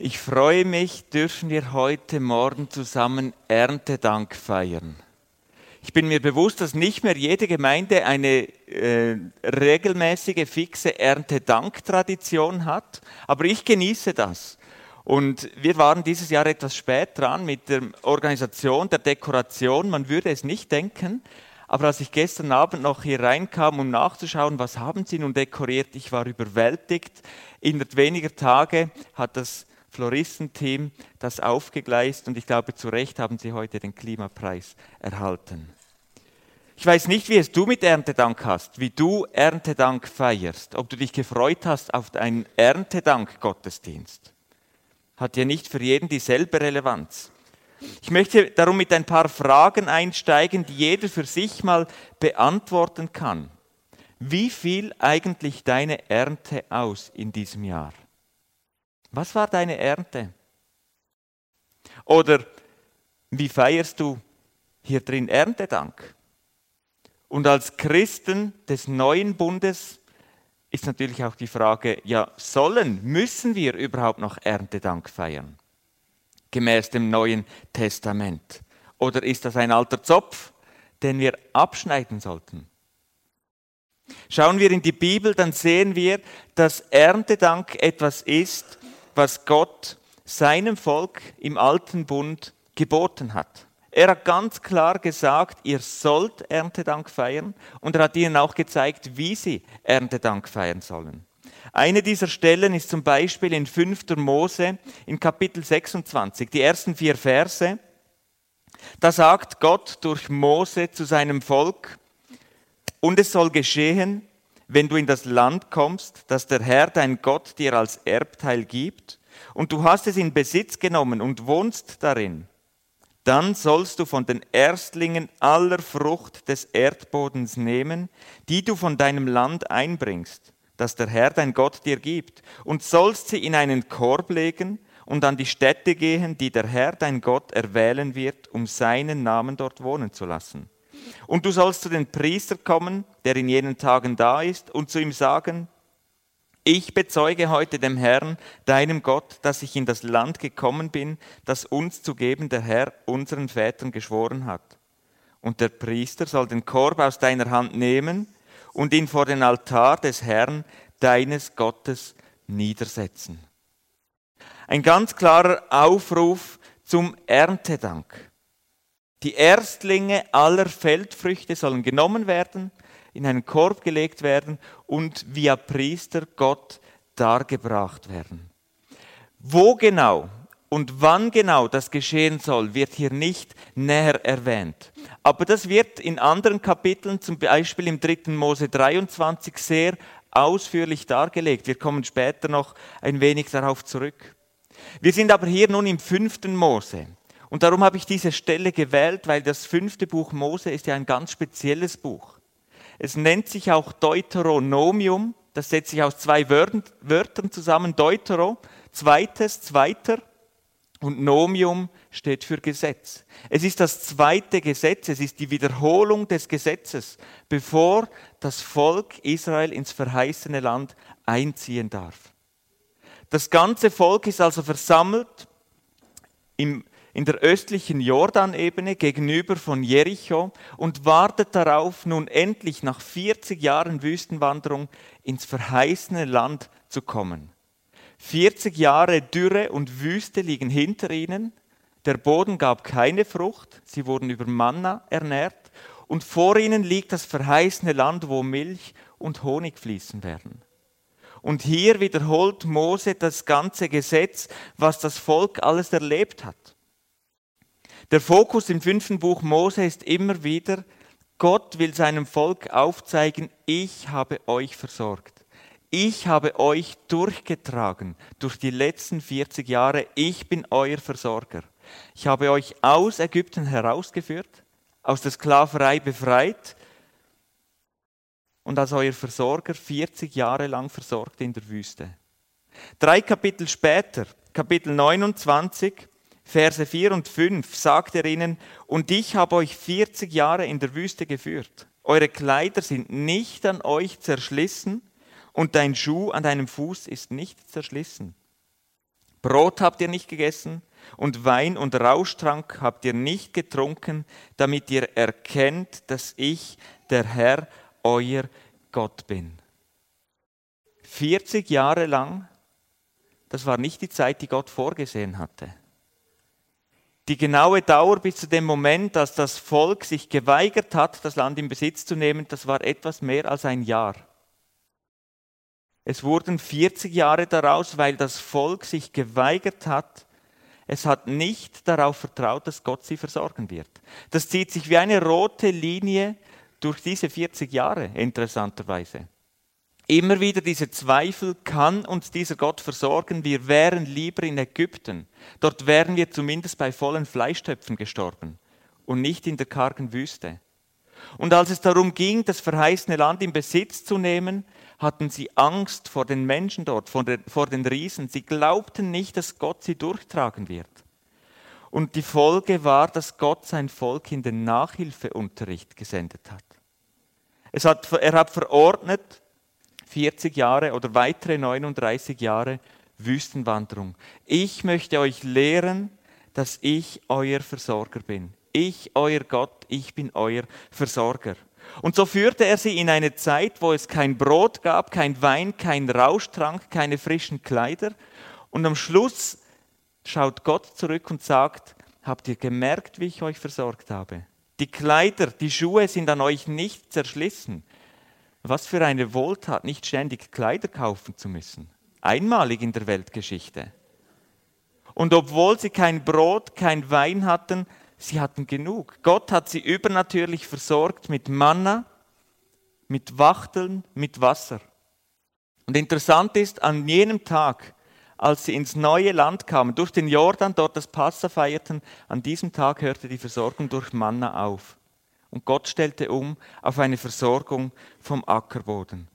Ich freue mich, dürfen wir heute Morgen zusammen Erntedank feiern. Ich bin mir bewusst, dass nicht mehr jede Gemeinde eine äh, regelmäßige, fixe Erntedank-Tradition hat, aber ich genieße das. Und wir waren dieses Jahr etwas spät dran mit der Organisation der Dekoration. Man würde es nicht denken, aber als ich gestern Abend noch hier reinkam, um nachzuschauen, was haben Sie nun dekoriert, ich war überwältigt. Innerhalb weniger Tage hat das Floristenteam das aufgegleist und ich glaube, zu Recht haben sie heute den Klimapreis erhalten. Ich weiß nicht, wie es du mit Erntedank hast, wie du Erntedank feierst, ob du dich gefreut hast auf einen Erntedank-Gottesdienst. Hat ja nicht für jeden dieselbe Relevanz. Ich möchte darum mit ein paar Fragen einsteigen, die jeder für sich mal beantworten kann. Wie fiel eigentlich deine Ernte aus in diesem Jahr? Was war deine Ernte? Oder wie feierst du hier drin Erntedank? Und als Christen des neuen Bundes ist natürlich auch die Frage, ja, sollen, müssen wir überhaupt noch Erntedank feiern? Gemäß dem Neuen Testament. Oder ist das ein alter Zopf, den wir abschneiden sollten? Schauen wir in die Bibel, dann sehen wir, dass Erntedank etwas ist, was Gott seinem Volk im alten Bund geboten hat. Er hat ganz klar gesagt, ihr sollt Erntedank feiern und er hat ihnen auch gezeigt, wie sie Erntedank feiern sollen. Eine dieser Stellen ist zum Beispiel in 5. Mose in Kapitel 26, die ersten vier Verse. Da sagt Gott durch Mose zu seinem Volk, und es soll geschehen, wenn du in das Land kommst, das der Herr dein Gott dir als Erbteil gibt, und du hast es in Besitz genommen und wohnst darin, dann sollst du von den Erstlingen aller Frucht des Erdbodens nehmen, die du von deinem Land einbringst, das der Herr dein Gott dir gibt, und sollst sie in einen Korb legen und an die Städte gehen, die der Herr dein Gott erwählen wird, um seinen Namen dort wohnen zu lassen. Und du sollst zu den Priester kommen, der in jenen Tagen da ist, und zu ihm sagen, ich bezeuge heute dem Herrn, deinem Gott, dass ich in das Land gekommen bin, das uns zu geben der Herr unseren Vätern geschworen hat. Und der Priester soll den Korb aus deiner Hand nehmen und ihn vor den Altar des Herrn, deines Gottes, niedersetzen. Ein ganz klarer Aufruf zum Erntedank. Die Erstlinge aller Feldfrüchte sollen genommen werden, in einen Korb gelegt werden und via Priester Gott dargebracht werden. Wo genau und wann genau das geschehen soll, wird hier nicht näher erwähnt. Aber das wird in anderen Kapiteln, zum Beispiel im 3. Mose 23, sehr ausführlich dargelegt. Wir kommen später noch ein wenig darauf zurück. Wir sind aber hier nun im 5. Mose. Und darum habe ich diese Stelle gewählt, weil das fünfte Buch Mose ist ja ein ganz spezielles Buch. Es nennt sich auch Deuteronomium, das setzt sich aus zwei Wörtern zusammen, Deutero, zweites, zweiter, und Nomium steht für Gesetz. Es ist das zweite Gesetz, es ist die Wiederholung des Gesetzes, bevor das Volk Israel ins verheißene Land einziehen darf. Das ganze Volk ist also versammelt im in der östlichen Jordanebene gegenüber von Jericho und wartet darauf, nun endlich nach 40 Jahren Wüstenwanderung ins verheißene Land zu kommen. 40 Jahre Dürre und Wüste liegen hinter ihnen, der Boden gab keine Frucht, sie wurden über Manna ernährt und vor ihnen liegt das verheißene Land, wo Milch und Honig fließen werden. Und hier wiederholt Mose das ganze Gesetz, was das Volk alles erlebt hat. Der Fokus im fünften Buch Mose ist immer wieder, Gott will seinem Volk aufzeigen, ich habe euch versorgt. Ich habe euch durchgetragen durch die letzten 40 Jahre. Ich bin euer Versorger. Ich habe euch aus Ägypten herausgeführt, aus der Sklaverei befreit und als euer Versorger 40 Jahre lang versorgt in der Wüste. Drei Kapitel später, Kapitel 29, Verse 4 und 5 sagt er ihnen, und ich habe euch 40 Jahre in der Wüste geführt. Eure Kleider sind nicht an euch zerschlissen und dein Schuh an deinem Fuß ist nicht zerschlissen. Brot habt ihr nicht gegessen und Wein und Rauschtrank habt ihr nicht getrunken, damit ihr erkennt, dass ich der Herr, euer Gott bin. 40 Jahre lang, das war nicht die Zeit, die Gott vorgesehen hatte. Die genaue Dauer bis zu dem Moment, als das Volk sich geweigert hat, das Land in Besitz zu nehmen, das war etwas mehr als ein Jahr. Es wurden 40 Jahre daraus, weil das Volk sich geweigert hat. Es hat nicht darauf vertraut, dass Gott sie versorgen wird. Das zieht sich wie eine rote Linie durch diese 40 Jahre, interessanterweise. Immer wieder diese Zweifel, kann uns dieser Gott versorgen? Wir wären lieber in Ägypten. Dort wären wir zumindest bei vollen Fleischtöpfen gestorben und nicht in der kargen Wüste. Und als es darum ging, das verheißene Land in Besitz zu nehmen, hatten sie Angst vor den Menschen dort, vor den, vor den Riesen. Sie glaubten nicht, dass Gott sie durchtragen wird. Und die Folge war, dass Gott sein Volk in den Nachhilfeunterricht gesendet hat. Es hat er hat verordnet, 40 Jahre oder weitere 39 Jahre Wüstenwanderung. Ich möchte euch lehren, dass ich euer Versorger bin. Ich, euer Gott, ich bin euer Versorger. Und so führte er sie in eine Zeit, wo es kein Brot gab, kein Wein, kein Rauschtrank, keine frischen Kleider. Und am Schluss schaut Gott zurück und sagt, habt ihr gemerkt, wie ich euch versorgt habe? Die Kleider, die Schuhe sind an euch nicht zerschlissen. Was für eine Wohltat, nicht ständig Kleider kaufen zu müssen. Einmalig in der Weltgeschichte. Und obwohl sie kein Brot, kein Wein hatten, sie hatten genug. Gott hat sie übernatürlich versorgt mit Manna, mit Wachteln, mit Wasser. Und interessant ist, an jenem Tag, als sie ins neue Land kamen, durch den Jordan, dort das Passa feierten, an diesem Tag hörte die Versorgung durch Manna auf. Und Gott stellte um auf eine Versorgung vom Ackerboden.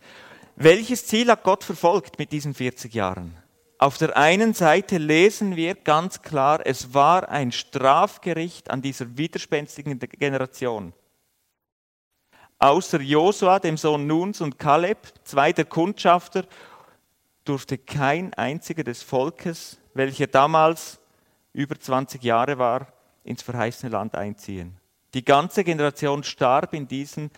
Welches Ziel hat Gott verfolgt mit diesen 40 Jahren? Auf der einen Seite lesen wir ganz klar, es war ein Strafgericht an dieser widerspenstigen Generation. Außer Josua, dem Sohn Nuns und Kaleb, zwei der Kundschafter, durfte kein einziger des Volkes, welcher damals über 20 Jahre war, ins verheißene Land einziehen. Die ganze Generation starb in diesen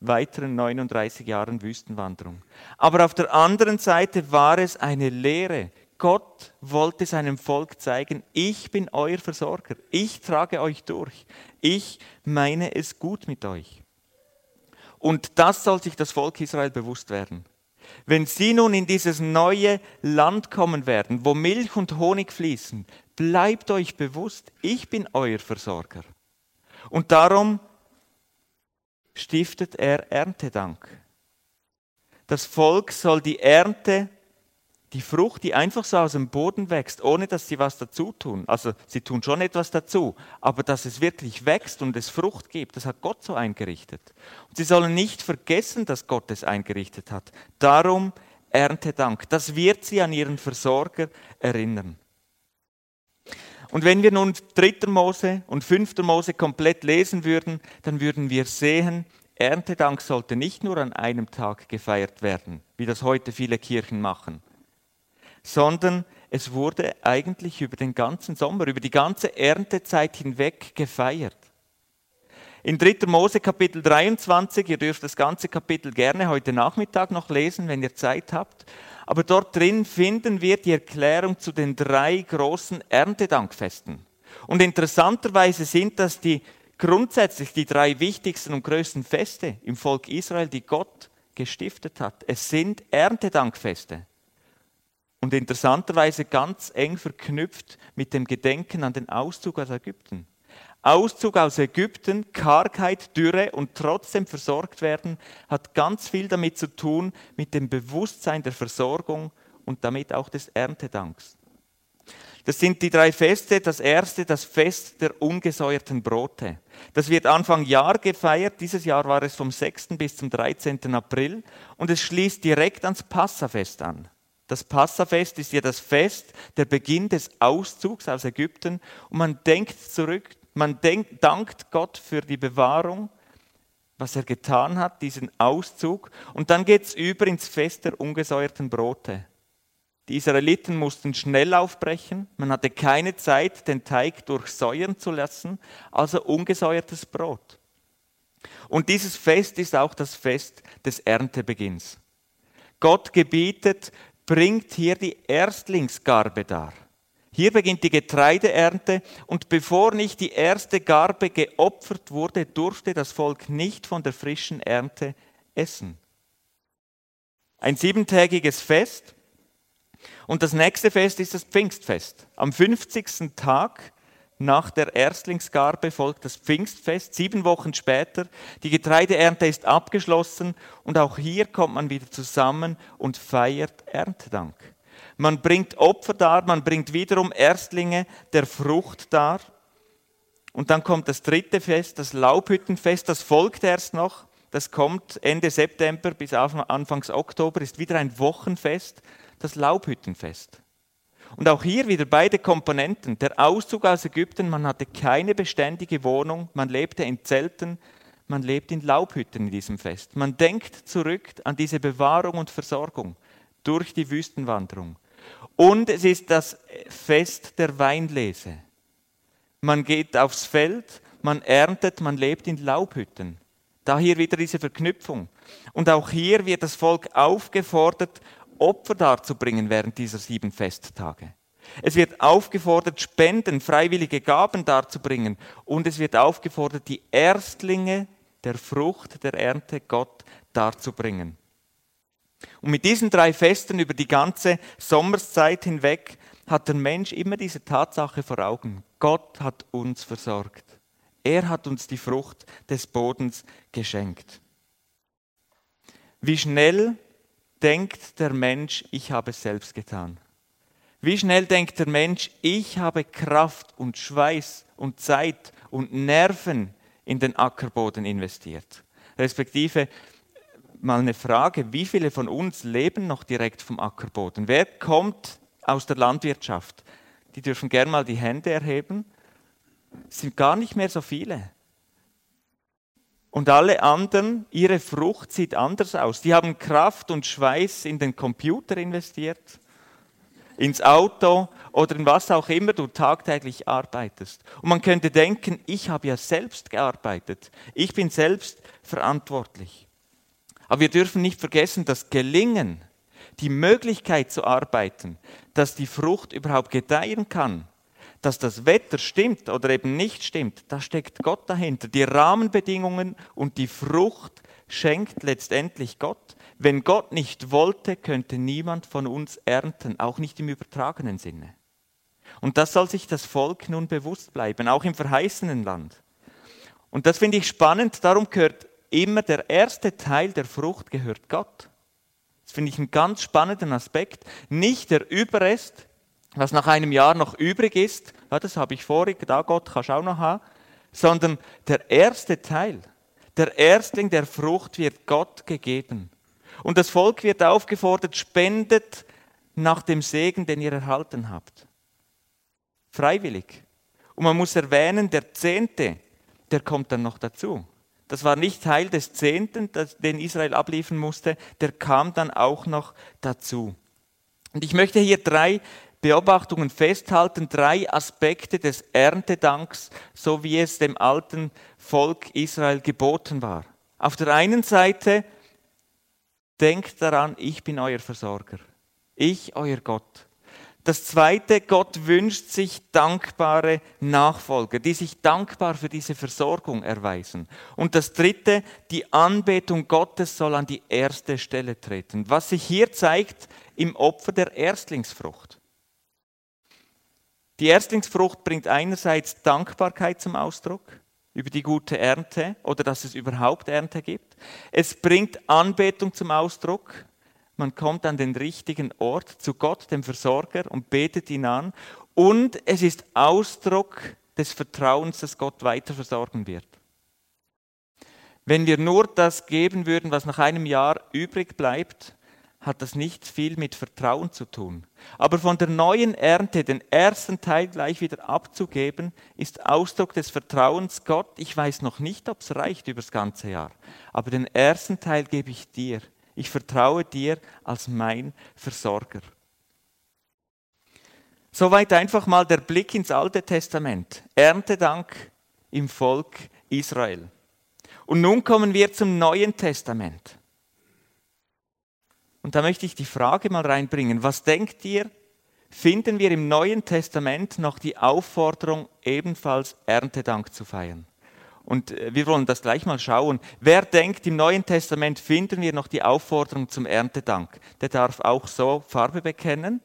weiteren 39 Jahren Wüstenwanderung. Aber auf der anderen Seite war es eine Lehre. Gott wollte seinem Volk zeigen, ich bin euer Versorger, ich trage euch durch, ich meine es gut mit euch. Und das soll sich das Volk Israel bewusst werden. Wenn sie nun in dieses neue Land kommen werden, wo Milch und Honig fließen, bleibt euch bewusst, ich bin euer Versorger. Und darum stiftet er Erntedank. Das Volk soll die Ernte, die Frucht, die einfach so aus dem Boden wächst, ohne dass sie was dazu tun. Also sie tun schon etwas dazu, aber dass es wirklich wächst und es Frucht gibt, das hat Gott so eingerichtet. Und sie sollen nicht vergessen, dass Gott es eingerichtet hat. Darum Erntedank. Das wird sie an ihren Versorger erinnern. Und wenn wir nun 3. Mose und 5. Mose komplett lesen würden, dann würden wir sehen, Erntedank sollte nicht nur an einem Tag gefeiert werden, wie das heute viele Kirchen machen, sondern es wurde eigentlich über den ganzen Sommer, über die ganze Erntezeit hinweg gefeiert. In 3. Mose Kapitel 23, ihr dürft das ganze Kapitel gerne heute Nachmittag noch lesen, wenn ihr Zeit habt, aber dort drin finden wir die Erklärung zu den drei großen Erntedankfesten. Und interessanterweise sind das die grundsätzlich die drei wichtigsten und größten Feste im Volk Israel, die Gott gestiftet hat. Es sind Erntedankfeste. Und interessanterweise ganz eng verknüpft mit dem Gedenken an den Auszug aus Ägypten. Auszug aus Ägypten, Kargheit, Dürre und trotzdem versorgt werden, hat ganz viel damit zu tun, mit dem Bewusstsein der Versorgung und damit auch des Erntedanks. Das sind die drei Feste. Das erste, das Fest der ungesäuerten Brote. Das wird Anfang Jahr gefeiert. Dieses Jahr war es vom 6. bis zum 13. April und es schließt direkt ans Passafest an. Das Passafest ist ja das Fest, der Beginn des Auszugs aus Ägypten und man denkt zurück man denkt, dankt Gott für die Bewahrung, was er getan hat, diesen Auszug. Und dann geht es über ins Fest der ungesäuerten Brote. Die Israeliten mussten schnell aufbrechen. Man hatte keine Zeit, den Teig durchsäuern zu lassen, also ungesäuertes Brot. Und dieses Fest ist auch das Fest des Erntebeginns. Gott gebietet, bringt hier die Erstlingsgarbe dar. Hier beginnt die Getreideernte und bevor nicht die erste Garbe geopfert wurde, durfte das Volk nicht von der frischen Ernte essen. Ein siebentägiges Fest und das nächste Fest ist das Pfingstfest. Am 50. Tag nach der Erstlingsgarbe folgt das Pfingstfest, sieben Wochen später. Die Getreideernte ist abgeschlossen und auch hier kommt man wieder zusammen und feiert Erntedank. Man bringt Opfer dar, man bringt wiederum Erstlinge der Frucht dar. Und dann kommt das dritte Fest, das Laubhüttenfest, das folgt erst noch. Das kommt Ende September bis Anfangs Oktober, ist wieder ein Wochenfest, das Laubhüttenfest. Und auch hier wieder beide Komponenten. Der Auszug aus Ägypten, man hatte keine beständige Wohnung, man lebte in Zelten, man lebt in Laubhütten in diesem Fest. Man denkt zurück an diese Bewahrung und Versorgung durch die Wüstenwanderung. Und es ist das Fest der Weinlese. Man geht aufs Feld, man erntet, man lebt in Laubhütten. Da hier wieder diese Verknüpfung. Und auch hier wird das Volk aufgefordert, Opfer darzubringen während dieser sieben Festtage. Es wird aufgefordert, Spenden, freiwillige Gaben darzubringen. Und es wird aufgefordert, die Erstlinge der Frucht der Ernte Gott darzubringen. Und mit diesen drei Festen über die ganze Sommerszeit hinweg hat der Mensch immer diese Tatsache vor Augen. Gott hat uns versorgt. Er hat uns die Frucht des Bodens geschenkt. Wie schnell denkt der Mensch, ich habe es selbst getan? Wie schnell denkt der Mensch, ich habe Kraft und Schweiß und Zeit und Nerven in den Ackerboden investiert? Respektive, mal eine Frage, wie viele von uns leben noch direkt vom Ackerboden? Wer kommt aus der Landwirtschaft? Die dürfen gern mal die Hände erheben. Es sind gar nicht mehr so viele. Und alle anderen, ihre Frucht sieht anders aus. Die haben Kraft und Schweiß in den Computer investiert, ins Auto oder in was auch immer du tagtäglich arbeitest. Und man könnte denken, ich habe ja selbst gearbeitet. Ich bin selbst verantwortlich. Aber wir dürfen nicht vergessen, dass Gelingen, die Möglichkeit zu arbeiten, dass die Frucht überhaupt gedeihen kann, dass das Wetter stimmt oder eben nicht stimmt, da steckt Gott dahinter. Die Rahmenbedingungen und die Frucht schenkt letztendlich Gott. Wenn Gott nicht wollte, könnte niemand von uns ernten, auch nicht im übertragenen Sinne. Und das soll sich das Volk nun bewusst bleiben, auch im verheißenen Land. Und das finde ich spannend, darum gehört immer der erste Teil der Frucht gehört Gott. Das finde ich einen ganz spannenden Aspekt. Nicht der Überrest, was nach einem Jahr noch übrig ist, ja, das habe ich vorig, da Gott kannst du auch noch haben, sondern der erste Teil, der Erstling der Frucht wird Gott gegeben. Und das Volk wird aufgefordert, spendet nach dem Segen, den ihr erhalten habt. Freiwillig. Und man muss erwähnen, der Zehnte, der kommt dann noch dazu. Das war nicht Teil des Zehnten, den Israel abliefern musste, der kam dann auch noch dazu. Und ich möchte hier drei Beobachtungen festhalten, drei Aspekte des Erntedanks, so wie es dem alten Volk Israel geboten war. Auf der einen Seite, denkt daran, ich bin euer Versorger. Ich, euer Gott. Das zweite, Gott wünscht sich dankbare Nachfolger, die sich dankbar für diese Versorgung erweisen. Und das dritte, die Anbetung Gottes soll an die erste Stelle treten, was sich hier zeigt im Opfer der Erstlingsfrucht. Die Erstlingsfrucht bringt einerseits Dankbarkeit zum Ausdruck über die gute Ernte oder dass es überhaupt Ernte gibt. Es bringt Anbetung zum Ausdruck man kommt an den richtigen Ort zu Gott, dem Versorger, und betet ihn an. Und es ist Ausdruck des Vertrauens, dass Gott weiter versorgen wird. Wenn wir nur das geben würden, was nach einem Jahr übrig bleibt, hat das nicht viel mit Vertrauen zu tun. Aber von der neuen Ernte den ersten Teil gleich wieder abzugeben, ist Ausdruck des Vertrauens Gott. Ich weiß noch nicht, ob es reicht über das ganze Jahr, aber den ersten Teil gebe ich dir. Ich vertraue dir als mein Versorger. Soweit einfach mal der Blick ins Alte Testament. Erntedank im Volk Israel. Und nun kommen wir zum Neuen Testament. Und da möchte ich die Frage mal reinbringen. Was denkt ihr, finden wir im Neuen Testament noch die Aufforderung, ebenfalls Erntedank zu feiern? Und äh, wir wollen das gleich mal schauen. Wer denkt, im Neuen Testament finden wir noch die Aufforderung zum Erntedank? Der darf auch so Farbe bekennen.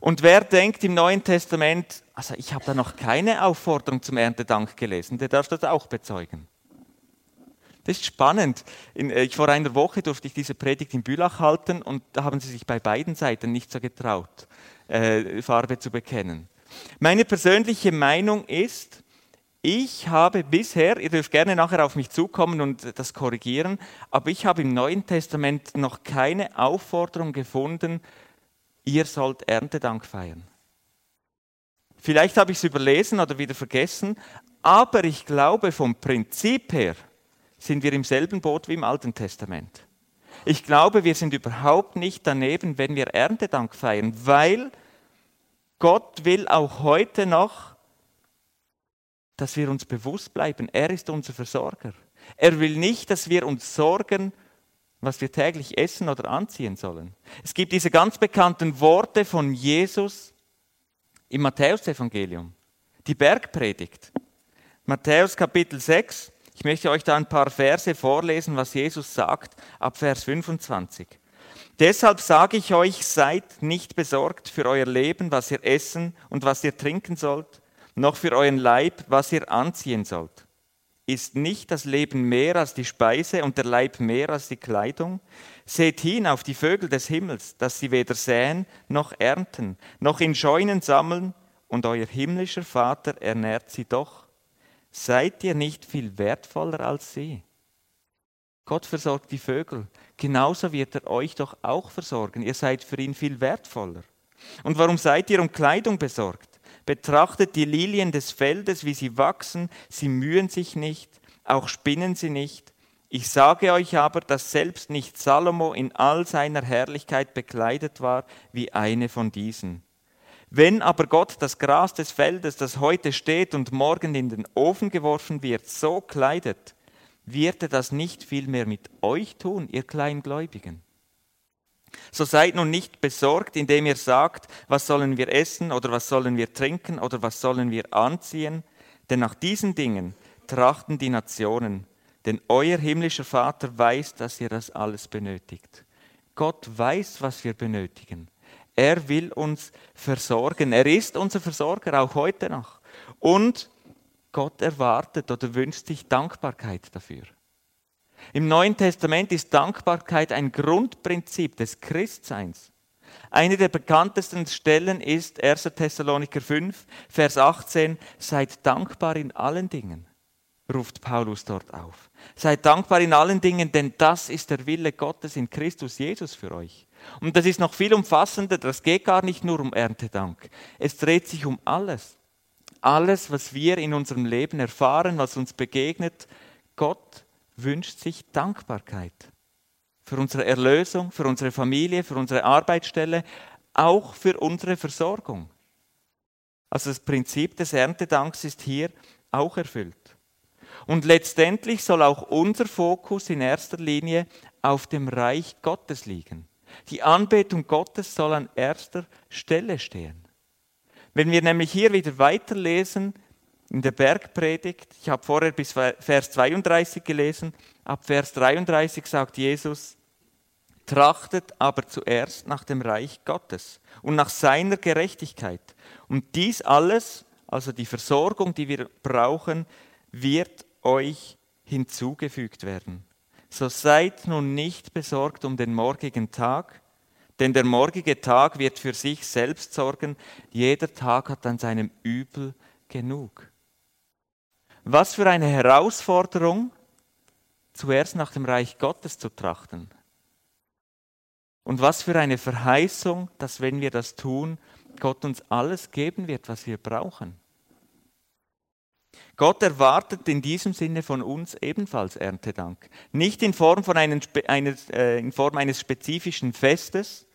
Und wer denkt im Neuen Testament, also ich habe da noch keine Aufforderung zum Erntedank gelesen, der darf das auch bezeugen. Das ist spannend. In, äh, ich, vor einer Woche durfte ich diese Predigt in Bülach halten und da haben sie sich bei beiden Seiten nicht so getraut, äh, Farbe zu bekennen. Meine persönliche Meinung ist, ich habe bisher, ihr dürft gerne nachher auf mich zukommen und das korrigieren, aber ich habe im Neuen Testament noch keine Aufforderung gefunden, ihr sollt Erntedank feiern. Vielleicht habe ich es überlesen oder wieder vergessen, aber ich glaube vom Prinzip her sind wir im selben Boot wie im Alten Testament. Ich glaube, wir sind überhaupt nicht daneben, wenn wir Erntedank feiern, weil Gott will auch heute noch, dass wir uns bewusst bleiben, er ist unser Versorger. Er will nicht, dass wir uns sorgen, was wir täglich essen oder anziehen sollen. Es gibt diese ganz bekannten Worte von Jesus im Matthäusevangelium, die Bergpredigt. Matthäus Kapitel 6, ich möchte euch da ein paar Verse vorlesen, was Jesus sagt, ab Vers 25. Deshalb sage ich euch, seid nicht besorgt für euer Leben, was ihr essen und was ihr trinken sollt, noch für euren Leib, was ihr anziehen sollt. Ist nicht das Leben mehr als die Speise und der Leib mehr als die Kleidung? Seht hin auf die Vögel des Himmels, dass sie weder säen noch ernten, noch in Scheunen sammeln, und euer himmlischer Vater ernährt sie doch. Seid ihr nicht viel wertvoller als sie? Gott versorgt die Vögel. Genauso wird er euch doch auch versorgen. Ihr seid für ihn viel wertvoller. Und warum seid ihr um Kleidung besorgt? Betrachtet die Lilien des Feldes, wie sie wachsen. Sie mühen sich nicht, auch spinnen sie nicht. Ich sage euch aber, dass selbst nicht Salomo in all seiner Herrlichkeit bekleidet war wie eine von diesen. Wenn aber Gott das Gras des Feldes, das heute steht und morgen in den Ofen geworfen wird, so kleidet, wird er das nicht vielmehr mit euch tun, ihr Kleingläubigen? So seid nun nicht besorgt, indem ihr sagt, was sollen wir essen oder was sollen wir trinken oder was sollen wir anziehen, denn nach diesen Dingen trachten die Nationen, denn euer himmlischer Vater weiß, dass ihr das alles benötigt. Gott weiß, was wir benötigen. Er will uns versorgen. Er ist unser Versorger, auch heute noch. Und Gott erwartet oder wünscht sich Dankbarkeit dafür. Im Neuen Testament ist Dankbarkeit ein Grundprinzip des Christseins. Eine der bekanntesten Stellen ist 1. Thessaloniker 5, Vers 18, seid dankbar in allen Dingen, ruft Paulus dort auf. Seid dankbar in allen Dingen, denn das ist der Wille Gottes in Christus Jesus für euch. Und das ist noch viel umfassender, das geht gar nicht nur um Erntedank. Es dreht sich um alles. Alles, was wir in unserem Leben erfahren, was uns begegnet, Gott wünscht sich Dankbarkeit. Für unsere Erlösung, für unsere Familie, für unsere Arbeitsstelle, auch für unsere Versorgung. Also das Prinzip des Erntedanks ist hier auch erfüllt. Und letztendlich soll auch unser Fokus in erster Linie auf dem Reich Gottes liegen. Die Anbetung Gottes soll an erster Stelle stehen. Wenn wir nämlich hier wieder weiterlesen in der Bergpredigt, ich habe vorher bis Vers 32 gelesen, ab Vers 33 sagt Jesus, trachtet aber zuerst nach dem Reich Gottes und nach seiner Gerechtigkeit. Und dies alles, also die Versorgung, die wir brauchen, wird euch hinzugefügt werden. So seid nun nicht besorgt um den morgigen Tag, denn der morgige Tag wird für sich selbst sorgen. Jeder Tag hat an seinem Übel genug. Was für eine Herausforderung, zuerst nach dem Reich Gottes zu trachten. Und was für eine Verheißung, dass wenn wir das tun, Gott uns alles geben wird, was wir brauchen. Gott erwartet in diesem Sinne von uns ebenfalls Erntedank. Nicht in Form, von einem, eines, äh, in Form eines spezifischen Festes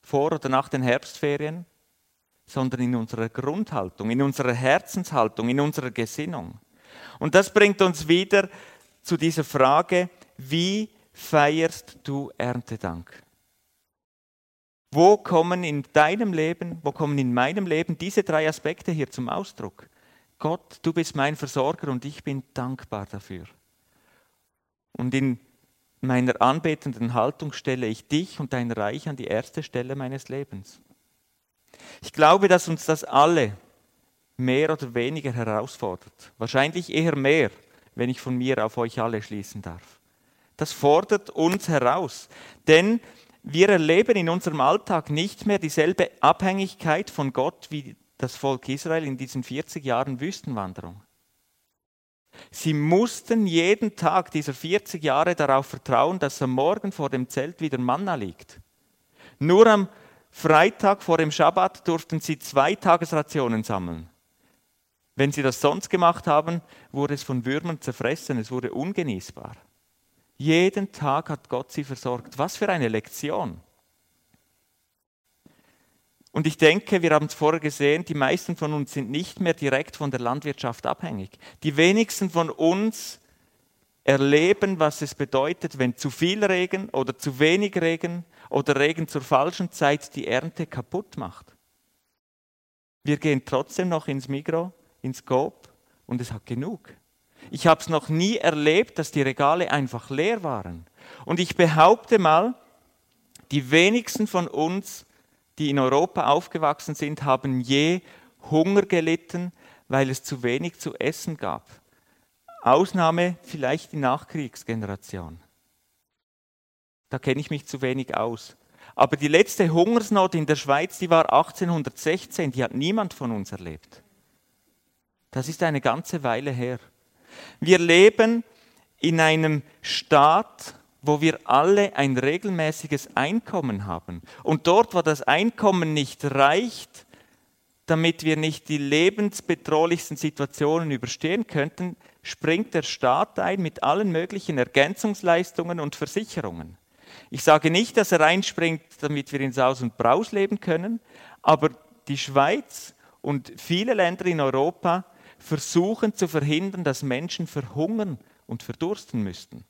vor oder nach den Herbstferien, sondern in unserer Grundhaltung, in unserer Herzenshaltung, in unserer Gesinnung. Und das bringt uns wieder zu dieser Frage, wie feierst du Erntedank? Wo kommen in deinem Leben, wo kommen in meinem Leben diese drei Aspekte hier zum Ausdruck? Gott, du bist mein Versorger und ich bin dankbar dafür. Und in meiner anbetenden Haltung stelle ich dich und dein Reich an die erste Stelle meines Lebens. Ich glaube, dass uns das alle mehr oder weniger herausfordert. Wahrscheinlich eher mehr, wenn ich von mir auf euch alle schließen darf. Das fordert uns heraus, denn wir erleben in unserem Alltag nicht mehr dieselbe Abhängigkeit von Gott wie das Volk Israel in diesen 40 Jahren Wüstenwanderung. Sie mussten jeden Tag dieser 40 Jahre darauf vertrauen, dass am Morgen vor dem Zelt wieder Manna liegt. Nur am Freitag vor dem Schabbat durften sie zwei Tagesrationen sammeln. Wenn sie das sonst gemacht haben, wurde es von Würmern zerfressen, es wurde ungenießbar. Jeden Tag hat Gott sie versorgt. Was für eine Lektion. Und ich denke, wir haben es vorher gesehen, die meisten von uns sind nicht mehr direkt von der Landwirtschaft abhängig. Die wenigsten von uns erleben, was es bedeutet, wenn zu viel Regen oder zu wenig Regen oder Regen zur falschen Zeit die Ernte kaputt macht. Wir gehen trotzdem noch ins Migro, ins Coop und es hat genug. Ich habe es noch nie erlebt, dass die Regale einfach leer waren. Und ich behaupte mal, die wenigsten von uns die in Europa aufgewachsen sind, haben je Hunger gelitten, weil es zu wenig zu essen gab. Ausnahme vielleicht die Nachkriegsgeneration. Da kenne ich mich zu wenig aus. Aber die letzte Hungersnot in der Schweiz, die war 1816, die hat niemand von uns erlebt. Das ist eine ganze Weile her. Wir leben in einem Staat, wo wir alle ein regelmäßiges Einkommen haben. Und dort, wo das Einkommen nicht reicht, damit wir nicht die lebensbedrohlichsten Situationen überstehen könnten, springt der Staat ein mit allen möglichen Ergänzungsleistungen und Versicherungen. Ich sage nicht, dass er einspringt, damit wir in Saus und Braus leben können, aber die Schweiz und viele Länder in Europa versuchen zu verhindern, dass Menschen verhungern und verdursten müssten.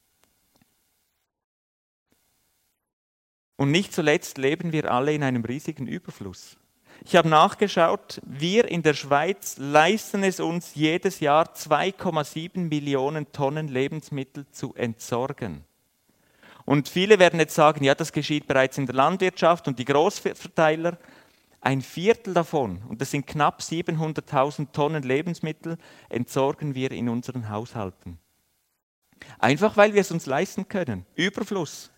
Und nicht zuletzt leben wir alle in einem riesigen Überfluss. Ich habe nachgeschaut, wir in der Schweiz leisten es uns jedes Jahr 2,7 Millionen Tonnen Lebensmittel zu entsorgen. Und viele werden jetzt sagen, ja, das geschieht bereits in der Landwirtschaft und die Großverteiler. Ein Viertel davon, und das sind knapp 700.000 Tonnen Lebensmittel, entsorgen wir in unseren Haushalten. Einfach weil wir es uns leisten können. Überfluss.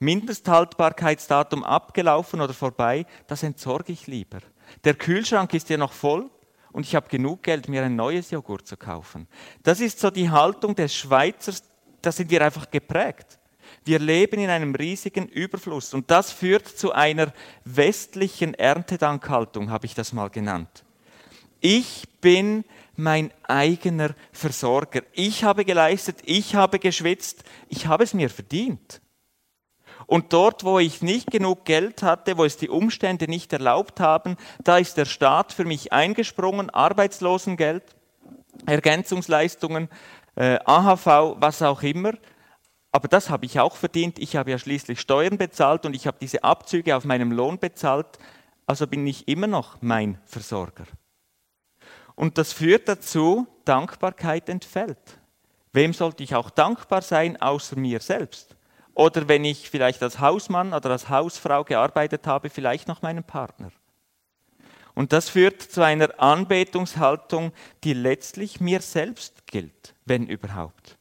Mindesthaltbarkeitsdatum abgelaufen oder vorbei, das entsorge ich lieber. Der Kühlschrank ist ja noch voll und ich habe genug Geld, mir ein neues Joghurt zu kaufen. Das ist so die Haltung des Schweizers, da sind wir einfach geprägt. Wir leben in einem riesigen Überfluss und das führt zu einer westlichen Erntedankhaltung, habe ich das mal genannt. Ich bin mein eigener Versorger. Ich habe geleistet, ich habe geschwitzt, ich habe es mir verdient. Und dort, wo ich nicht genug Geld hatte, wo es die Umstände nicht erlaubt haben, da ist der Staat für mich eingesprungen, Arbeitslosengeld, Ergänzungsleistungen, äh, AHV, was auch immer. Aber das habe ich auch verdient. Ich habe ja schließlich Steuern bezahlt und ich habe diese Abzüge auf meinem Lohn bezahlt. Also bin ich immer noch mein Versorger. Und das führt dazu, Dankbarkeit entfällt. Wem sollte ich auch dankbar sein, außer mir selbst? Oder wenn ich vielleicht als Hausmann oder als Hausfrau gearbeitet habe, vielleicht noch meinem Partner. Und das führt zu einer Anbetungshaltung, die letztlich mir selbst gilt, wenn überhaupt.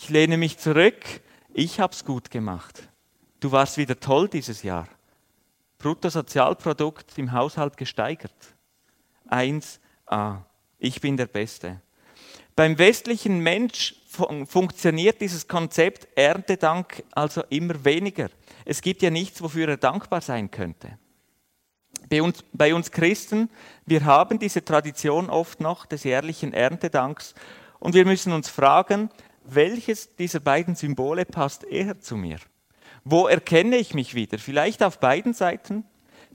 Ich lehne mich zurück, ich habe es gut gemacht. Du warst wieder toll dieses Jahr. Bruttosozialprodukt im Haushalt gesteigert. 1a. Ich bin der Beste. Beim westlichen Mensch fun funktioniert dieses Konzept Erntedank also immer weniger. Es gibt ja nichts, wofür er dankbar sein könnte. Bei uns, bei uns Christen, wir haben diese Tradition oft noch des jährlichen Erntedanks und wir müssen uns fragen, welches dieser beiden Symbole passt eher zu mir? Wo erkenne ich mich wieder? Vielleicht auf beiden Seiten?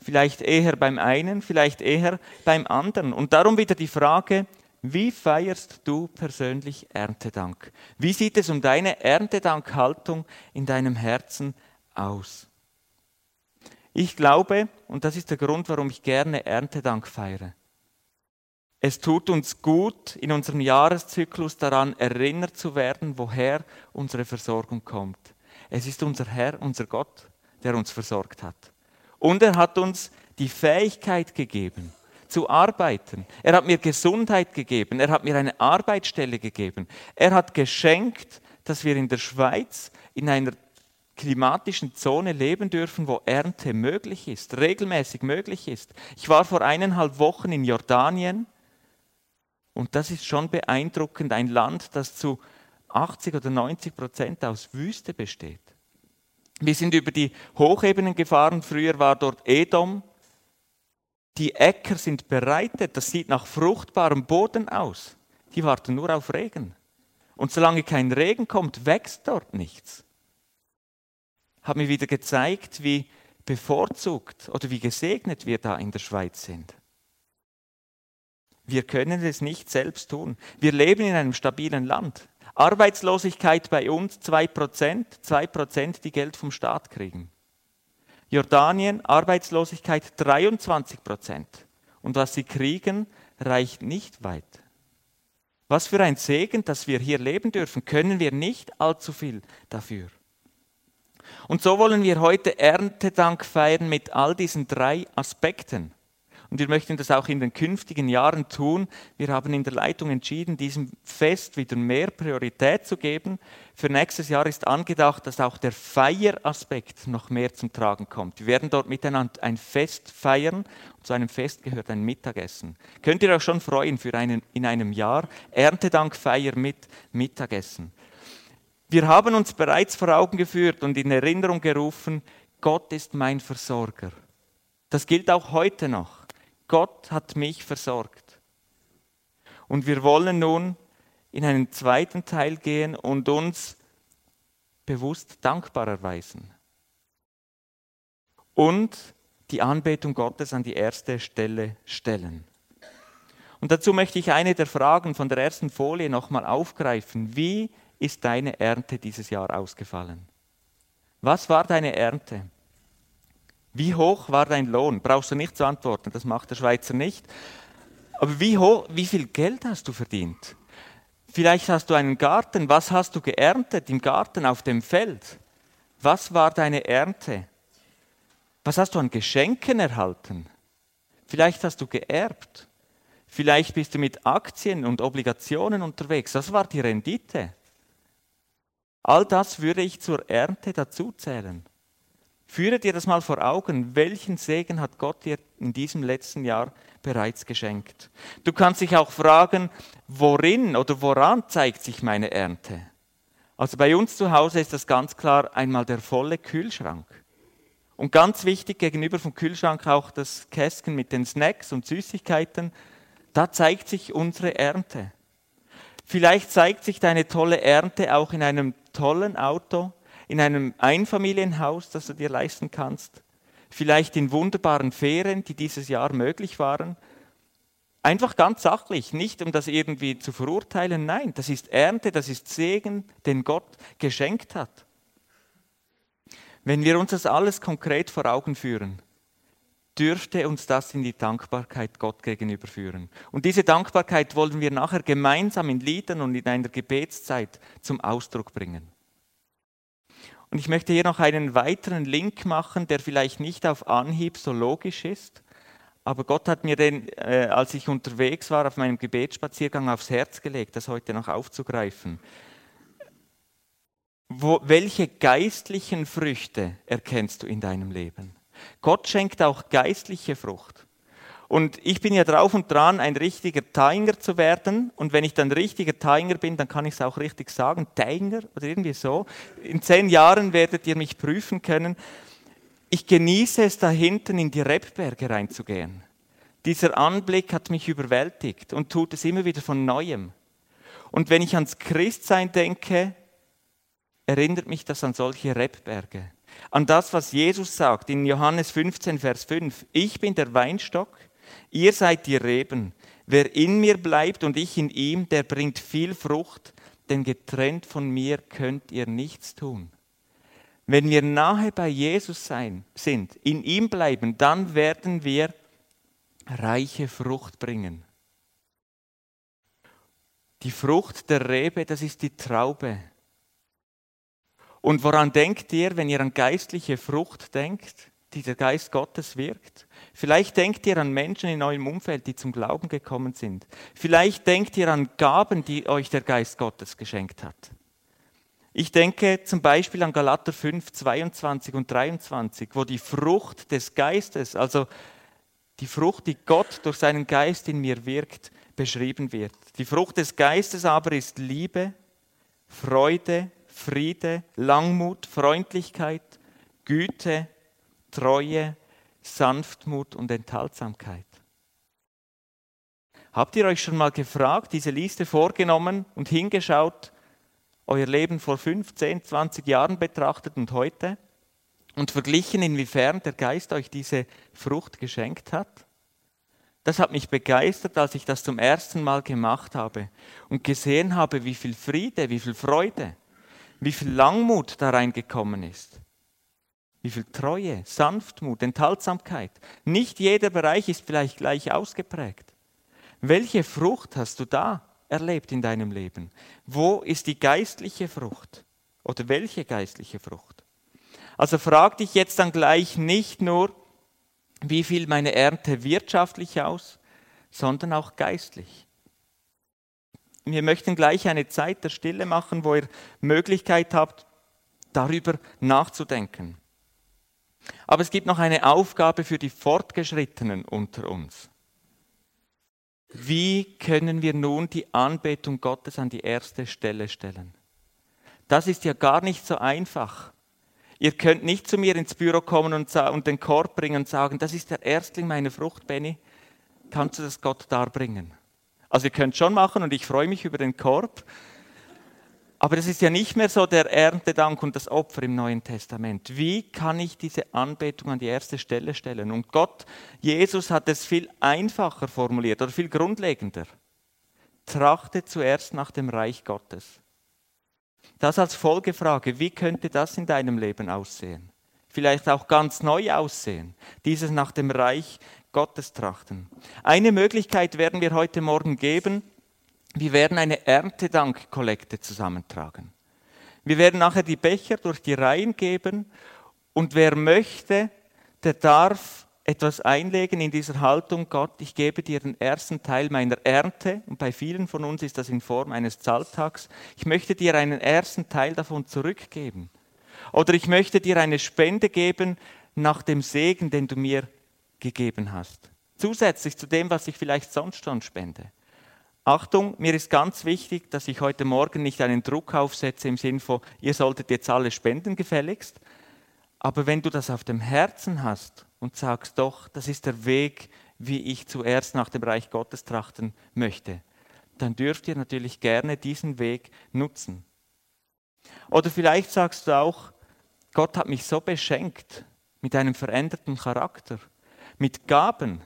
vielleicht eher beim einen, vielleicht eher beim anderen. Und darum wieder die Frage, wie feierst du persönlich Erntedank? Wie sieht es um deine Erntedankhaltung in deinem Herzen aus? Ich glaube, und das ist der Grund, warum ich gerne Erntedank feiere, es tut uns gut, in unserem Jahreszyklus daran erinnert zu werden, woher unsere Versorgung kommt. Es ist unser Herr, unser Gott, der uns versorgt hat. Und er hat uns die Fähigkeit gegeben, zu arbeiten. Er hat mir Gesundheit gegeben. Er hat mir eine Arbeitsstelle gegeben. Er hat geschenkt, dass wir in der Schweiz in einer klimatischen Zone leben dürfen, wo Ernte möglich ist, regelmäßig möglich ist. Ich war vor eineinhalb Wochen in Jordanien und das ist schon beeindruckend, ein Land, das zu 80 oder 90 Prozent aus Wüste besteht. Wir sind über die Hochebenen gefahren, früher war dort Edom, die Äcker sind bereitet, das sieht nach fruchtbarem Boden aus. Die warten nur auf Regen. Und solange kein Regen kommt, wächst dort nichts. Hat mir wieder gezeigt, wie bevorzugt oder wie gesegnet wir da in der Schweiz sind. Wir können es nicht selbst tun. Wir leben in einem stabilen Land. Arbeitslosigkeit bei uns 2%, 2%, die Geld vom Staat kriegen. Jordanien Arbeitslosigkeit 23 Prozent. Und was sie kriegen, reicht nicht weit. Was für ein Segen, dass wir hier leben dürfen, können wir nicht allzu viel dafür. Und so wollen wir heute Erntedank feiern mit all diesen drei Aspekten. Und wir möchten das auch in den künftigen Jahren tun. Wir haben in der Leitung entschieden, diesem Fest wieder mehr Priorität zu geben. Für nächstes Jahr ist angedacht, dass auch der Feieraspekt noch mehr zum Tragen kommt. Wir werden dort miteinander ein Fest feiern. Und zu einem Fest gehört ein Mittagessen. Könnt ihr euch schon freuen für einen, in einem Jahr Erntedankfeier mit Mittagessen. Wir haben uns bereits vor Augen geführt und in Erinnerung gerufen, Gott ist mein Versorger. Das gilt auch heute noch. Gott hat mich versorgt. Und wir wollen nun in einen zweiten Teil gehen und uns bewusst dankbar erweisen. Und die Anbetung Gottes an die erste Stelle stellen. Und dazu möchte ich eine der Fragen von der ersten Folie nochmal aufgreifen. Wie ist deine Ernte dieses Jahr ausgefallen? Was war deine Ernte? Wie hoch war dein Lohn? Brauchst du nicht zu antworten, das macht der Schweizer nicht. Aber wie, hoch, wie viel Geld hast du verdient? Vielleicht hast du einen Garten. Was hast du geerntet im Garten auf dem Feld? Was war deine Ernte? Was hast du an Geschenken erhalten? Vielleicht hast du geerbt. Vielleicht bist du mit Aktien und Obligationen unterwegs. Das war die Rendite. All das würde ich zur Ernte dazuzählen. Führe dir das mal vor Augen, welchen Segen hat Gott dir in diesem letzten Jahr bereits geschenkt. Du kannst dich auch fragen, worin oder woran zeigt sich meine Ernte? Also bei uns zu Hause ist das ganz klar einmal der volle Kühlschrank. Und ganz wichtig gegenüber vom Kühlschrank auch das Kästchen mit den Snacks und Süßigkeiten. Da zeigt sich unsere Ernte. Vielleicht zeigt sich deine tolle Ernte auch in einem tollen Auto, in einem Einfamilienhaus, das du dir leisten kannst, vielleicht in wunderbaren Ferien, die dieses Jahr möglich waren. Einfach ganz sachlich, nicht um das irgendwie zu verurteilen, nein, das ist Ernte, das ist Segen, den Gott geschenkt hat. Wenn wir uns das alles konkret vor Augen führen, dürfte uns das in die Dankbarkeit Gott gegenüber führen. Und diese Dankbarkeit wollen wir nachher gemeinsam in Liedern und in einer Gebetszeit zum Ausdruck bringen. Und ich möchte hier noch einen weiteren Link machen, der vielleicht nicht auf Anhieb so logisch ist, aber Gott hat mir den, äh, als ich unterwegs war, auf meinem Gebetsspaziergang aufs Herz gelegt, das heute noch aufzugreifen. Wo, welche geistlichen Früchte erkennst du in deinem Leben? Gott schenkt auch geistliche Frucht. Und ich bin ja drauf und dran, ein richtiger Tiger zu werden. Und wenn ich dann richtiger Tiger bin, dann kann ich es auch richtig sagen, Tiger oder irgendwie so. In zehn Jahren werdet ihr mich prüfen können. Ich genieße es, da hinten in die Rebberge reinzugehen. Dieser Anblick hat mich überwältigt und tut es immer wieder von neuem. Und wenn ich ans Christsein denke, erinnert mich das an solche Rebberge. an das, was Jesus sagt in Johannes 15, Vers 5. Ich bin der Weinstock, ihr seid die Reben. Wer in mir bleibt und ich in ihm, der bringt viel Frucht, denn getrennt von mir könnt ihr nichts tun. Wenn wir nahe bei Jesus sein, sind, in ihm bleiben, dann werden wir reiche Frucht bringen. Die Frucht der Rebe, das ist die Traube. Und woran denkt ihr, wenn ihr an geistliche Frucht denkt, die der Geist Gottes wirkt? Vielleicht denkt ihr an Menschen in eurem Umfeld, die zum Glauben gekommen sind. Vielleicht denkt ihr an Gaben, die euch der Geist Gottes geschenkt hat. Ich denke zum Beispiel an Galater 5, 22 und 23, wo die Frucht des Geistes, also die Frucht, die Gott durch seinen Geist in mir wirkt, beschrieben wird. Die Frucht des Geistes aber ist Liebe, Freude, Friede, Langmut, Freundlichkeit, Güte, Treue, Sanftmut und Enthaltsamkeit. Habt ihr euch schon mal gefragt, diese Liste vorgenommen und hingeschaut, euer Leben vor 5, 10, 20 Jahren betrachtet und heute und verglichen, inwiefern der Geist euch diese Frucht geschenkt hat? Das hat mich begeistert, als ich das zum ersten Mal gemacht habe und gesehen habe, wie viel Friede, wie viel Freude, wie viel Langmut da reingekommen ist. Wie viel Treue, Sanftmut, Enthaltsamkeit. Nicht jeder Bereich ist vielleicht gleich ausgeprägt. Welche Frucht hast du da erlebt in deinem Leben? Wo ist die geistliche Frucht? Oder welche geistliche Frucht? Also frag dich jetzt dann gleich nicht nur, wie viel meine Ernte wirtschaftlich aus, sondern auch geistlich. Wir möchten gleich eine Zeit der Stille machen, wo ihr Möglichkeit habt, darüber nachzudenken. Aber es gibt noch eine Aufgabe für die Fortgeschrittenen unter uns. Wie können wir nun die Anbetung Gottes an die erste Stelle stellen? Das ist ja gar nicht so einfach. Ihr könnt nicht zu mir ins Büro kommen und, und den Korb bringen und sagen, das ist der Erstling meiner Frucht, Benny. Kannst du das Gott darbringen? Also ihr könnt schon machen und ich freue mich über den Korb. Aber das ist ja nicht mehr so der Erntedank und das Opfer im Neuen Testament. Wie kann ich diese Anbetung an die erste Stelle stellen? Und Gott, Jesus hat es viel einfacher formuliert oder viel grundlegender. Trachte zuerst nach dem Reich Gottes. Das als Folgefrage, wie könnte das in deinem Leben aussehen? Vielleicht auch ganz neu aussehen, dieses nach dem Reich Gottes trachten. Eine Möglichkeit werden wir heute Morgen geben, wir werden eine Erntedankkollekte zusammentragen. Wir werden nachher die Becher durch die Reihen geben und wer möchte, der darf etwas einlegen in dieser Haltung, Gott, ich gebe dir den ersten Teil meiner Ernte, und bei vielen von uns ist das in Form eines Zahltags, ich möchte dir einen ersten Teil davon zurückgeben. Oder ich möchte dir eine Spende geben nach dem Segen, den du mir gegeben hast. Zusätzlich zu dem, was ich vielleicht sonst schon spende. Achtung, mir ist ganz wichtig, dass ich heute Morgen nicht einen Druck aufsetze im Sinn von, ihr solltet jetzt alle spenden gefälligst. Aber wenn du das auf dem Herzen hast und sagst, doch, das ist der Weg, wie ich zuerst nach dem Reich Gottes trachten möchte, dann dürft ihr natürlich gerne diesen Weg nutzen. Oder vielleicht sagst du auch, Gott hat mich so beschenkt mit einem veränderten Charakter, mit Gaben,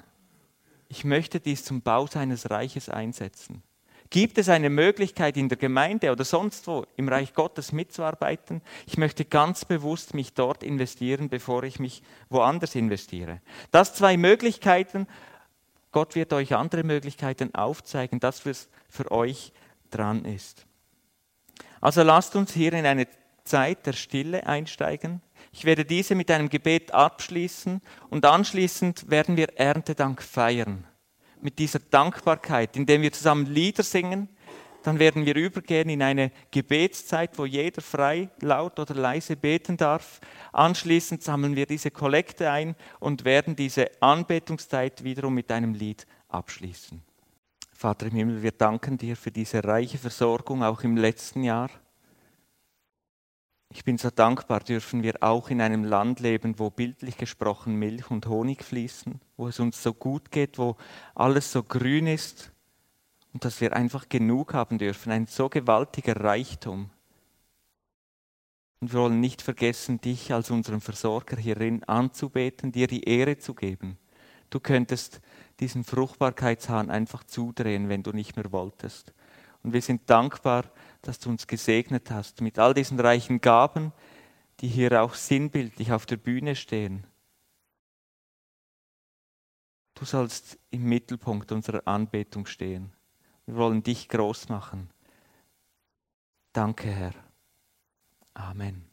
ich möchte dies zum Bau seines Reiches einsetzen. Gibt es eine Möglichkeit in der Gemeinde oder sonst wo im Reich Gottes mitzuarbeiten? Ich möchte ganz bewusst mich dort investieren, bevor ich mich woanders investiere. Das zwei Möglichkeiten. Gott wird euch andere Möglichkeiten aufzeigen, dass es für euch dran ist. Also lasst uns hier in eine Zeit der Stille einsteigen. Ich werde diese mit einem Gebet abschließen und anschließend werden wir Erntedank feiern. Mit dieser Dankbarkeit, indem wir zusammen Lieder singen, dann werden wir übergehen in eine Gebetszeit, wo jeder frei, laut oder leise beten darf. Anschließend sammeln wir diese Kollekte ein und werden diese Anbetungszeit wiederum mit einem Lied abschließen. Vater im Himmel, wir danken dir für diese reiche Versorgung auch im letzten Jahr. Ich bin so dankbar, dürfen wir auch in einem Land leben, wo bildlich gesprochen Milch und Honig fließen, wo es uns so gut geht, wo alles so grün ist und dass wir einfach genug haben dürfen, ein so gewaltiger Reichtum. Und wir wollen nicht vergessen, dich als unseren Versorger hierin anzubeten, dir die Ehre zu geben. Du könntest diesen Fruchtbarkeitshahn einfach zudrehen, wenn du nicht mehr wolltest. Und wir sind dankbar, dass du uns gesegnet hast mit all diesen reichen Gaben, die hier auch sinnbildlich auf der Bühne stehen. Du sollst im Mittelpunkt unserer Anbetung stehen. Wir wollen dich groß machen. Danke, Herr. Amen.